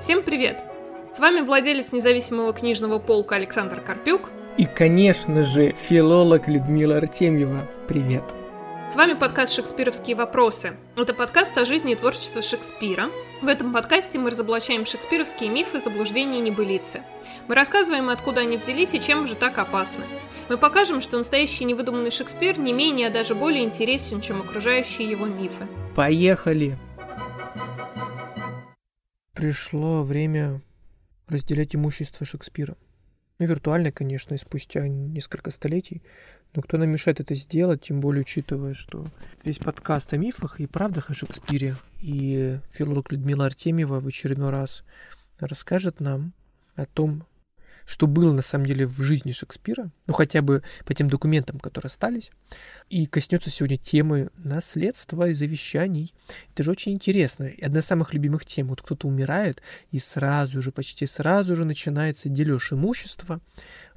Всем привет! С вами владелец независимого книжного полка Александр Карпюк. И, конечно же, филолог Людмила Артемьева. Привет! С вами подкаст «Шекспировские вопросы». Это подкаст о жизни и творчестве Шекспира. В этом подкасте мы разоблачаем шекспировские мифы, заблуждения и небылицы. Мы рассказываем, откуда они взялись и чем же так опасны. Мы покажем, что настоящий невыдуманный Шекспир не менее, а даже более интересен, чем окружающие его мифы. Поехали! Пришло время разделять имущество Шекспира. Ну, виртуально, конечно, и спустя несколько столетий. Но кто нам мешает это сделать, тем более учитывая, что весь подкаст о мифах и правдах о Шекспире. И филолог Людмила Артемьева в очередной раз расскажет нам о том, что было на самом деле в жизни Шекспира, ну хотя бы по тем документам, которые остались, и коснется сегодня темы наследства и завещаний. Это же очень интересно. И одна из самых любимых тем. Вот кто-то умирает, и сразу же, почти сразу же начинается дележ имущества,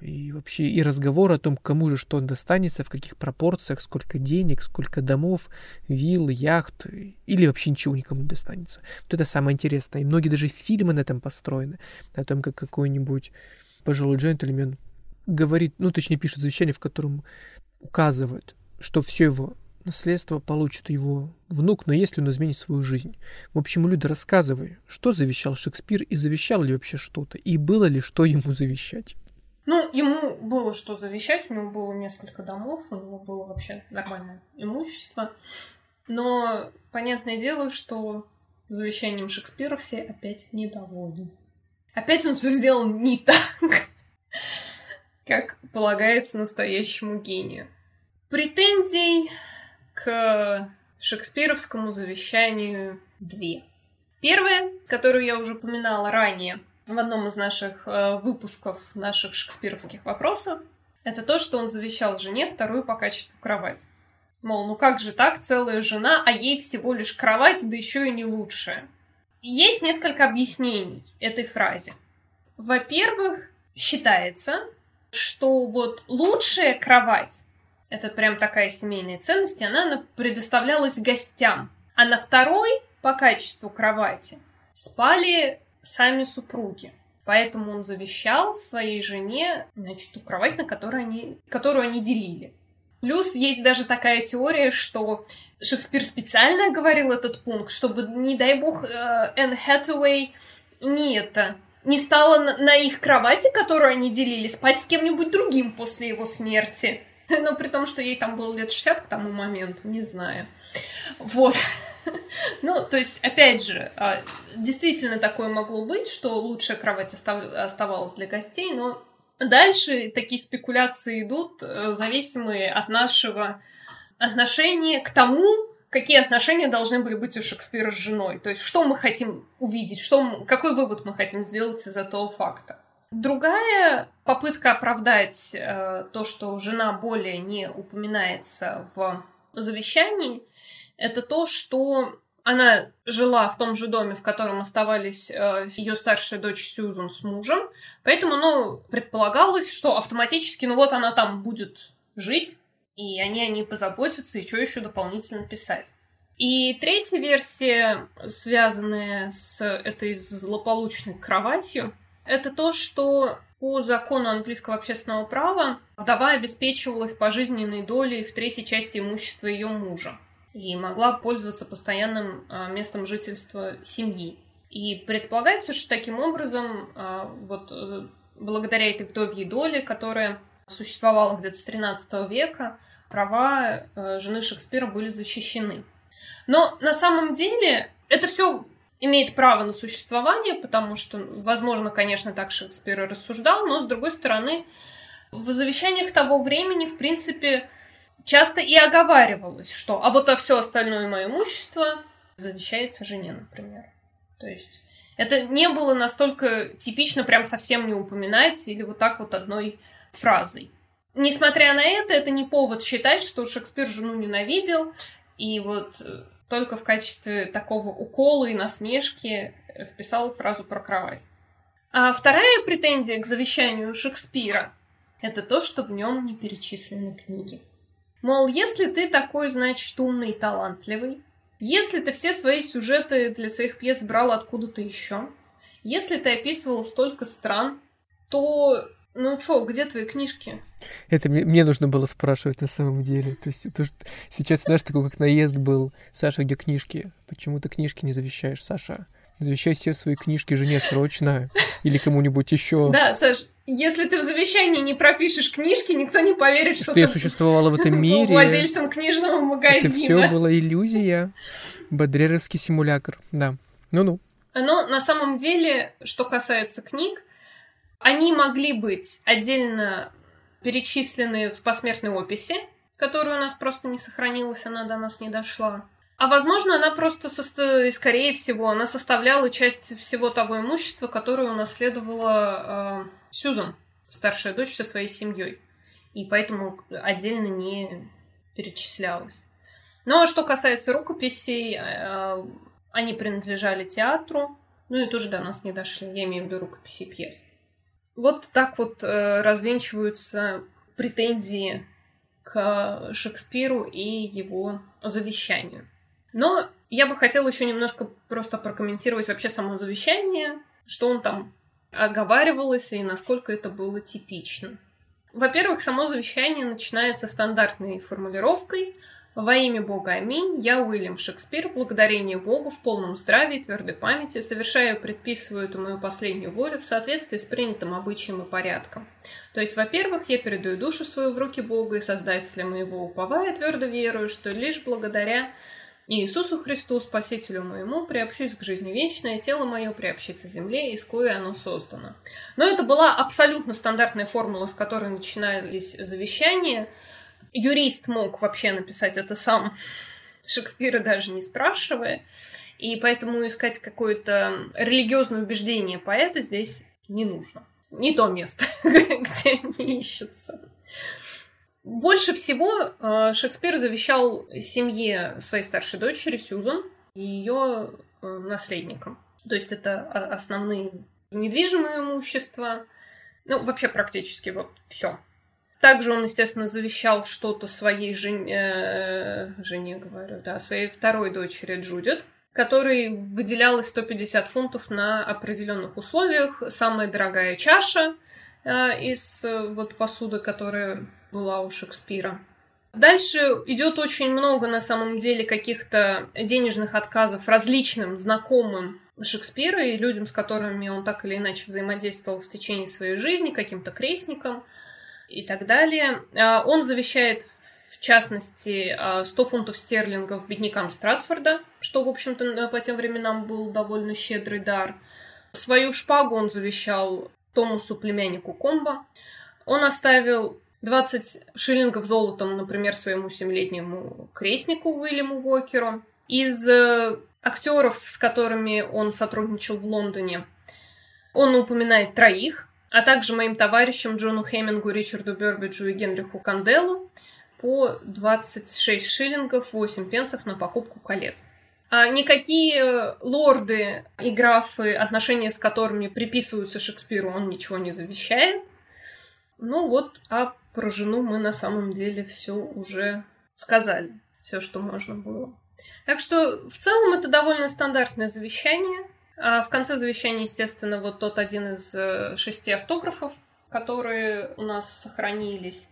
и вообще и разговор о том, кому же что достанется, в каких пропорциях, сколько денег, сколько домов, вилл, яхт, или вообще ничего никому не достанется. Вот это самое интересное. И многие даже фильмы на этом построены, о том, как какой-нибудь пожилой джентльмен говорит, ну, точнее, пишет завещание, в котором указывает, что все его наследство получит его внук, но если он изменит свою жизнь. В общем, люди, рассказывай, что завещал Шекспир и завещал ли вообще что-то, и было ли что ему завещать. Ну, ему было что завещать, у него было несколько домов, у него было вообще нормальное имущество. Но понятное дело, что завещанием Шекспира все опять недовольны. Опять он все сделал не так, как полагается настоящему гению. Претензий к шекспировскому завещанию две. Первая, которую я уже упоминала ранее в одном из наших э, выпусков наших шекспировских вопросов, это то, что он завещал жене вторую по качеству кровать. Мол, ну как же так, целая жена, а ей всего лишь кровать, да еще и не лучшая. Есть несколько объяснений этой фразе. Во-первых, считается, что вот лучшая кровать, это прям такая семейная ценность, и она предоставлялась гостям. А на второй по качеству кровати спали сами супруги. Поэтому он завещал своей жене, значит, ту кровать, на которой они, которую они делили. Плюс есть даже такая теория, что Шекспир специально говорил этот пункт, чтобы, не дай бог, э, Энн Хэтэуэй не это не стала на их кровати, которую они делили, спать с кем-нибудь другим после его смерти. Но при том, что ей там было лет 60 к тому моменту, не знаю. Вот. Ну, то есть, опять же, а, действительно такое могло быть, что лучшая кровать оставалась для гостей, но Дальше такие спекуляции идут, э, зависимые от нашего отношения к тому, какие отношения должны были быть у Шекспира с женой. То есть, что мы хотим увидеть, что, какой вывод мы хотим сделать из этого факта. Другая попытка оправдать э, то, что жена более не упоминается в завещании, это то, что она жила в том же доме, в котором оставались э, ее старшая дочь Сьюзан с мужем, поэтому, ну, предполагалось, что автоматически, ну вот она там будет жить, и они о ней позаботятся, и что еще дополнительно писать. И третья версия, связанная с этой злополучной кроватью, это то, что по закону английского общественного права вдова обеспечивалась пожизненной долей в третьей части имущества ее мужа и могла пользоваться постоянным а, местом жительства семьи. И предполагается, что таким образом, а, вот э, благодаря этой вдовьей доле, которая существовала где-то с 13 века, права э, жены Шекспира были защищены. Но на самом деле это все имеет право на существование, потому что, возможно, конечно, так Шекспир и рассуждал, но, с другой стороны, в завещаниях того времени, в принципе, часто и оговаривалось, что а вот а все остальное мое имущество завещается жене, например. То есть это не было настолько типично прям совсем не упоминать или вот так вот одной фразой. Несмотря на это, это не повод считать, что Шекспир жену ненавидел, и вот э, только в качестве такого укола и насмешки э, вписал фразу про кровать. А вторая претензия к завещанию Шекспира — это то, что в нем не перечислены книги. Мол, если ты такой, значит, умный и талантливый, если ты все свои сюжеты для своих пьес брал откуда-то еще, Если ты описывал столько стран, то ну чё, где твои книжки? Это мне, мне нужно было спрашивать на самом деле. То есть это, сейчас, знаешь, такой как наезд был. Саша, где книжки? Почему ты книжки не завещаешь, Саша? Завещай все свои книжки жене срочно или кому-нибудь еще. Да, Саш, если ты в завещании не пропишешь книжки, никто не поверит, что, что я существовала в этом мире. владельцем книжного магазина. Это все была иллюзия. Бодреровский симулятор. Да. Ну-ну. Но на самом деле, что касается книг, они могли быть отдельно перечислены в посмертной описи, которая у нас просто не сохранилась, она до нас не дошла. А возможно, она просто, состо... скорее всего, она составляла часть всего того имущества, которое унаследовала э, Сьюзан, старшая дочь со своей семьей. И поэтому отдельно не перечислялась. Ну а что касается рукописей, э, они принадлежали театру, ну и тоже до нас не дошли. Я имею в виду рукописи пьес. Вот так вот э, развенчиваются претензии к Шекспиру и его завещанию. Но я бы хотела еще немножко просто прокомментировать вообще само завещание, что он там оговаривалось и насколько это было типично. Во-первых, само завещание начинается стандартной формулировкой во имя Бога, аминь. Я, Уильям Шекспир, благодарение Богу в полном здравии и твердой памяти, совершаю предписываю эту мою последнюю волю в соответствии с принятым обычаем и порядком. То есть, во-первых, я передаю душу свою в руки Бога и Создателя моего, уповая твердо верую, что лишь благодаря Иисусу Христу, Спасителю моему, приобщусь к жизни вечной, тело мое приобщится земле, из кое оно создано. Но это была абсолютно стандартная формула, с которой начинались завещания – юрист мог вообще написать это сам, Шекспира даже не спрашивая. И поэтому искать какое-то религиозное убеждение поэта здесь не нужно. Не то место, где они ищутся. Больше всего э, Шекспир завещал семье своей старшей дочери Сьюзан и ее э, наследникам. То есть это основные недвижимые имущества, ну, вообще практически вот все. Также он, естественно, завещал что-то своей жене, э, жене говорю, да, своей второй дочери Джудит, которой выделялось 150 фунтов на определенных условиях. Самая дорогая чаша из вот посуды, которая была у Шекспира. Дальше идет очень много, на самом деле, каких-то денежных отказов различным знакомым Шекспира и людям, с которыми он так или иначе взаимодействовал в течение своей жизни, каким-то крестникам и так далее. А, он завещает, в частности, 100 а, фунтов стерлингов беднякам Стратфорда, что, в общем-то, по тем временам был довольно щедрый дар. Свою шпагу он завещал Томусу, племяннику Комба. Он оставил 20 шиллингов золотом, например, своему семилетнему крестнику Уильяму Уокеру. Из э, актеров, с которыми он сотрудничал в Лондоне, он упоминает троих а также моим товарищам Джону Хемингу, Ричарду Бербиджу и Генриху Канделу по 26 шиллингов 8 пенсов на покупку колец. А никакие лорды и графы, отношения с которыми приписываются Шекспиру, он ничего не завещает. Ну вот, а про жену мы на самом деле все уже сказали, все, что можно было. Так что в целом это довольно стандартное завещание. А в конце завещания, естественно, вот тот один из э, шести автографов, которые у нас сохранились,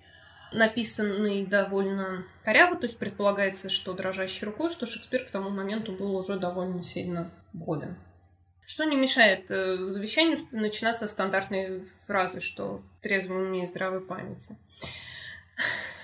написанный довольно коряво, то есть предполагается, что дрожащей рукой, что Шекспир к тому моменту был уже довольно сильно болен. Что не мешает э, завещанию начинаться стандартной фразы, что в трезвом уме и здравой памяти.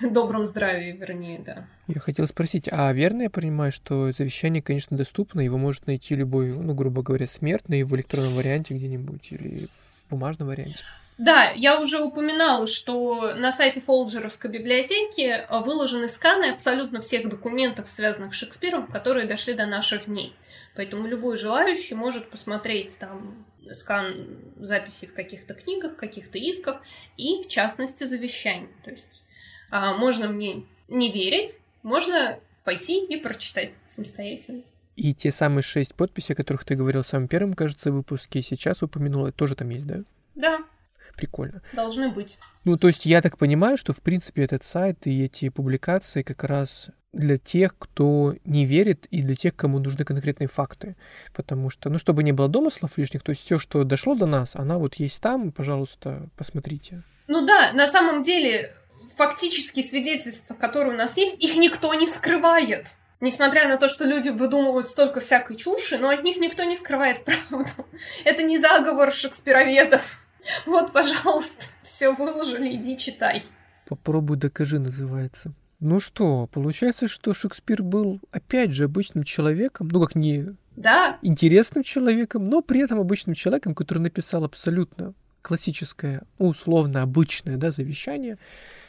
добром здравии, вернее, да. Я хотел спросить, а верно я понимаю, что завещание, конечно, доступно, его может найти любой, ну, грубо говоря, смертный в электронном варианте где-нибудь или в бумажном варианте? Да, я уже упоминала, что на сайте Фолджеровской библиотеки выложены сканы абсолютно всех документов, связанных с Шекспиром, которые дошли до наших дней. Поэтому любой желающий может посмотреть там скан записей в каких-то книгах, каких-то исках и, в частности, завещаний. То есть а, можно мне не верить, можно пойти и прочитать самостоятельно. И те самые шесть подписей, о которых ты говорил в самом первом, кажется, выпуске, сейчас упомянула, тоже там есть, да? Да. Прикольно. Должны быть. Ну, то есть я так понимаю, что, в принципе, этот сайт и эти публикации как раз для тех, кто не верит, и для тех, кому нужны конкретные факты. Потому что, ну, чтобы не было домыслов лишних, то есть все, что дошло до нас, она вот есть там, пожалуйста, посмотрите. Ну да, на самом деле, фактические свидетельства, которые у нас есть, их никто не скрывает. Несмотря на то, что люди выдумывают столько всякой чуши, но от них никто не скрывает правду. Это не заговор шекспироведов. Вот, пожалуйста, все выложили, иди читай. Попробуй докажи, называется. Ну что, получается, что Шекспир был, опять же, обычным человеком, ну как не да. интересным человеком, но при этом обычным человеком, который написал абсолютно классическое, условно обычное да, завещание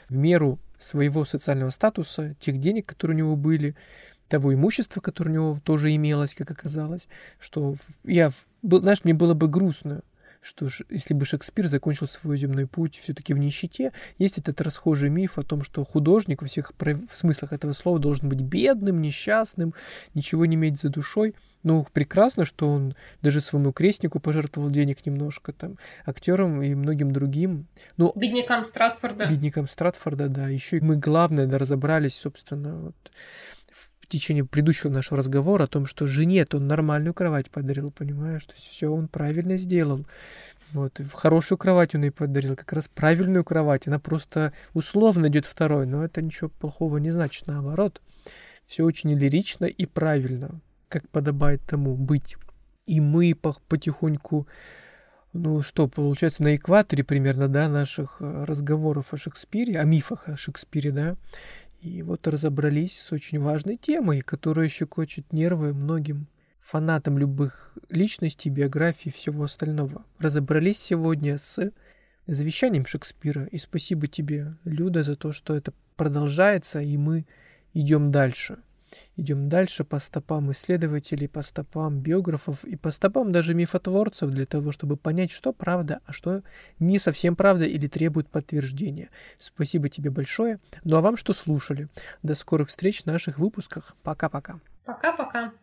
в меру своего социального статуса, тех денег, которые у него были, того имущества, которое у него тоже имелось, как оказалось, что я, знаешь, мне было бы грустно, что если бы Шекспир закончил свой земной путь все-таки в нищете, есть этот расхожий миф о том, что художник во всех смыслах этого слова должен быть бедным, несчастным, ничего не иметь за душой. Ну, прекрасно, что он даже своему крестнику пожертвовал денег немножко, там, актерам и многим другим. Ну, беднякам Стратфорда. Беднякам Стратфорда, да. Еще мы, главное, да, разобрались, собственно, вот, течение предыдущего нашего разговора о том, что жене он нормальную кровать подарил, понимаешь? То есть все он правильно сделал. Вот, в хорошую кровать он ей подарил, как раз правильную кровать. Она просто условно идет второй, но это ничего плохого не значит, наоборот. Все очень лирично и правильно, как подобает тому быть. И мы потихоньку, ну что, получается, на экваторе примерно, да, наших э, разговоров о Шекспире, о мифах о Шекспире, да, и вот разобрались с очень важной темой, которая щекочет нервы многим фанатам любых личностей, биографий и всего остального. Разобрались сегодня с завещанием Шекспира. И спасибо тебе, Люда, за то, что это продолжается, и мы идем дальше – Идем дальше по стопам исследователей, по стопам биографов и по стопам даже мифотворцев для того, чтобы понять, что правда, а что не совсем правда или требует подтверждения. Спасибо тебе большое. Ну а вам, что слушали. До скорых встреч в наших выпусках. Пока-пока. Пока-пока.